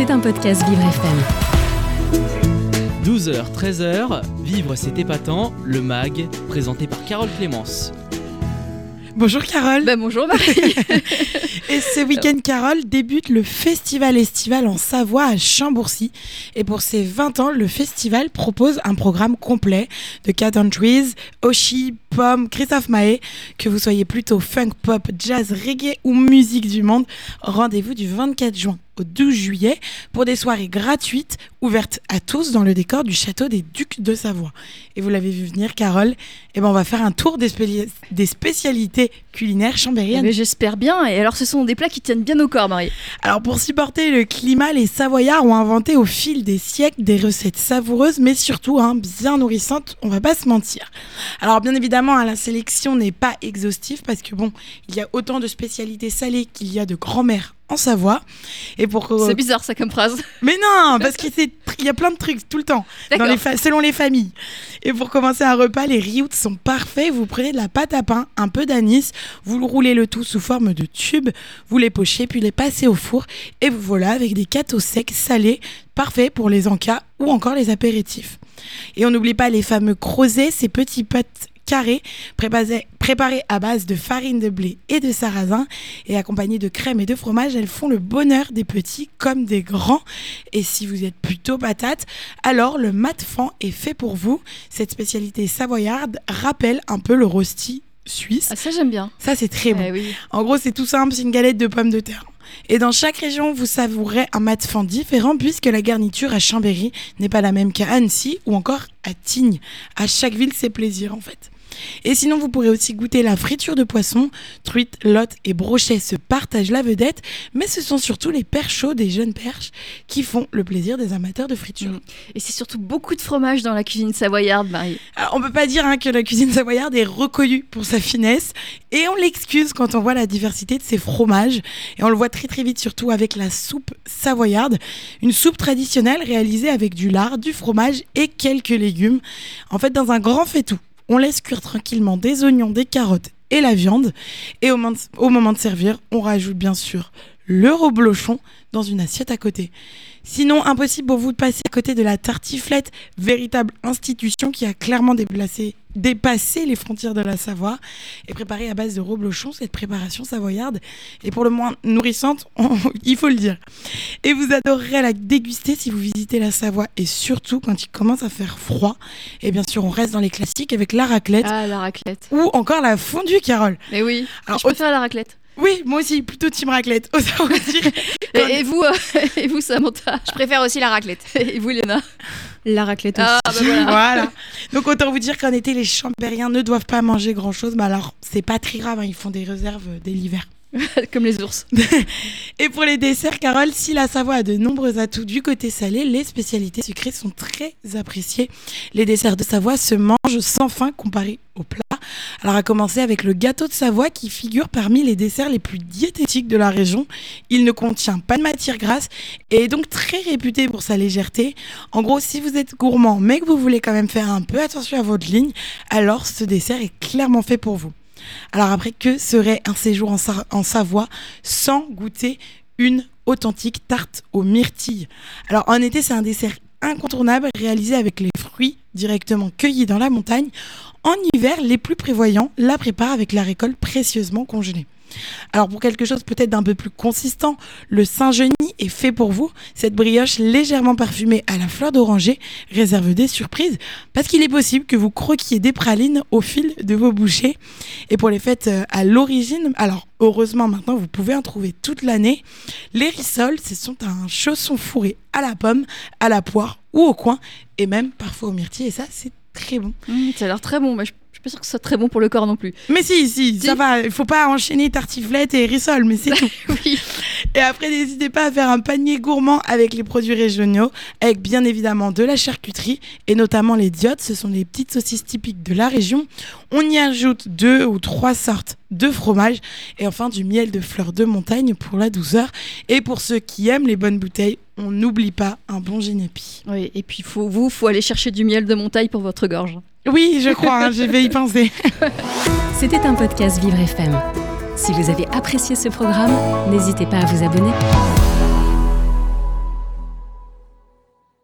C'est un podcast Vivre FM. 12h, 13h, Vivre c'est épatant, le MAG, présenté par Carole Clémence. Bonjour Carole. Ben, bonjour Marie. Et ce week-end, Carole, débute le festival estival en Savoie à Chambourcy. Et pour ses 20 ans, le festival propose un programme complet de Cat and Trees, Oshi, Pomme, Christophe Mahé. Que vous soyez plutôt funk, pop, jazz, reggae ou musique du monde, rendez-vous du 24 juin au 12 juillet pour des soirées gratuites ouvertes à tous dans le décor du château des Ducs de Savoie. Et vous l'avez vu venir, Carole, et ben on va faire un tour des, des spécialités culinaires chambériennes. Mais j'espère bien. Et alors, ce sont des plats qui tiennent bien au corps, Marie. Alors pour supporter le climat, les Savoyards ont inventé au fil des siècles des recettes savoureuses, mais surtout hein, bien nourrissantes, on va pas se mentir. Alors bien évidemment, hein, la sélection n'est pas exhaustive parce que bon, il y a autant de spécialités salées qu'il y a de grand-mère en Savoie. Et pour C'est bizarre, ça, comme phrase. mais non, parce qu'il y a plein de trucs tout le temps, dans D'accord. les fa- selon les familles. Et pour commencer un repas, les riots sont parfaits. Vous prenez de la pâte à pain, un peu d'anis, vous le roulez le tout sous forme de tube, vous les pochez, puis les passez au four, et vous voilà avec des gâteaux secs salés, parfaits pour les encas ou encore les apéritifs. Et on n'oublie pas les fameux crozets, ces petits potes carrés préparés, préparés à base de farine de blé et de sarrasin et accompagnés de crème et de fromage, elles font le bonheur des petits comme des grands. Et si vous êtes plutôt patate, alors le matfan est fait pour vous. Cette spécialité savoyarde rappelle un peu le rosti suisse. Ah, ça, j'aime bien. Ça, c'est très bon. Eh oui. En gros, c'est tout simple, c'est une galette de pommes de terre. Et dans chaque région, vous savourez un matfan différent puisque la garniture à Chambéry n'est pas la même qu'à Annecy ou encore à Tignes. À chaque ville, c'est plaisir en fait. Et sinon, vous pourrez aussi goûter la friture de poisson. Truite, lotte et brochet se partagent la vedette, mais ce sont surtout les perches chauds des jeunes perches qui font le plaisir des amateurs de friture. Mm. Et c'est surtout beaucoup de fromage dans la cuisine savoyarde, Marie. Alors, on peut pas dire hein, que la cuisine savoyarde est reconnue pour sa finesse et on l'excuse quand on voit la diversité de ses fromages et on le voit très très vite surtout avec la soupe savoyarde, une soupe traditionnelle réalisée avec du lard, du fromage et quelques légumes. En fait, dans un grand fait-tout, on laisse cuire tranquillement des oignons, des carottes et la viande et au moment de, servir, on rajoute bien sûr le reblochon dans une assiette à côté. Sinon, impossible pour vous de passer à côté de la tartiflette, véritable institution qui a clairement déplacé, dépassé les frontières de la Savoie et préparée à base de reblochon, cette préparation savoyarde est pour le moins nourrissante, on- il faut le dire. Et vous adorerez la déguster si vous visitez la Savoie et surtout quand il commence à faire froid. Et bien sûr, on reste dans les classiques avec la raclette Ah, la raclette. ou encore la fondue, Carole. Mais oui. Alors, je préfère la raclette. Oui, moi aussi, plutôt team raclette. Autant vous dire. Quand- Et, et vous, euh, et vous, Samantha Je préfère aussi la raclette. Et vous, Léna La raclette aussi. Ah, bah voilà. Voilà. Donc autant vous dire qu'en été, les Chambériens ne doivent pas manger grand-chose. Mais alors, c'est pas très grave, hein, ils font des réserves euh, dès l'hiver. Comme les ours. Et pour les desserts, Carole, si la Savoie a de nombreux atouts du côté salé, les spécialités sucrées sont très appréciées. Les desserts de Savoie se mangent sans fin comparés aux plats. Alors à commencer avec le gâteau de Savoie qui figure parmi les desserts les plus diététiques de la région. Il ne contient pas de matière grasse et est donc très réputé pour sa légèreté. En gros, si vous êtes gourmand mais que vous voulez quand même faire un peu attention à votre ligne, alors ce dessert est clairement fait pour vous. Alors après, que serait un séjour en, Sa- en Savoie sans goûter une authentique tarte aux myrtilles? Alors en été, c'est un dessert incontournable réalisé avec les directement cueillis dans la montagne. En hiver, les plus prévoyants la préparent avec la récolte précieusement congelée. Alors pour quelque chose peut-être d'un peu plus consistant, le Saint-Genis est fait pour vous. Cette brioche légèrement parfumée à la fleur d'oranger réserve des surprises parce qu'il est possible que vous croquiez des pralines au fil de vos bouchées. Et pour les fêtes euh, à l'origine, alors heureusement maintenant vous pouvez en trouver toute l'année. Les rissoles, ce sont un chausson fourré à la pomme, à la poire ou au coin et même parfois au myrtille et ça c'est très bon. Mmh, ça a l'air très bon, je suis pas sûre que ce soit très bon pour le corps non plus. Mais si, si, ça Si. va, il faut pas enchaîner tartiflette et rissole, mais c'est tout. Oui. Et après, n'hésitez pas à faire un panier gourmand avec les produits régionaux, avec bien évidemment de la charcuterie et notamment les diottes. Ce sont les petites saucisses typiques de la région. On y ajoute deux ou trois sortes de fromage et enfin du miel de fleurs de montagne pour la douceur. Et pour ceux qui aiment les bonnes bouteilles, on n'oublie pas un bon génépi. Oui, et puis faut, vous, faut aller chercher du miel de montagne pour votre gorge. Oui, je crois, hein, je vais y penser. C'était un podcast Vivre FM. Si vous avez apprécié ce programme, n'hésitez pas à vous abonner.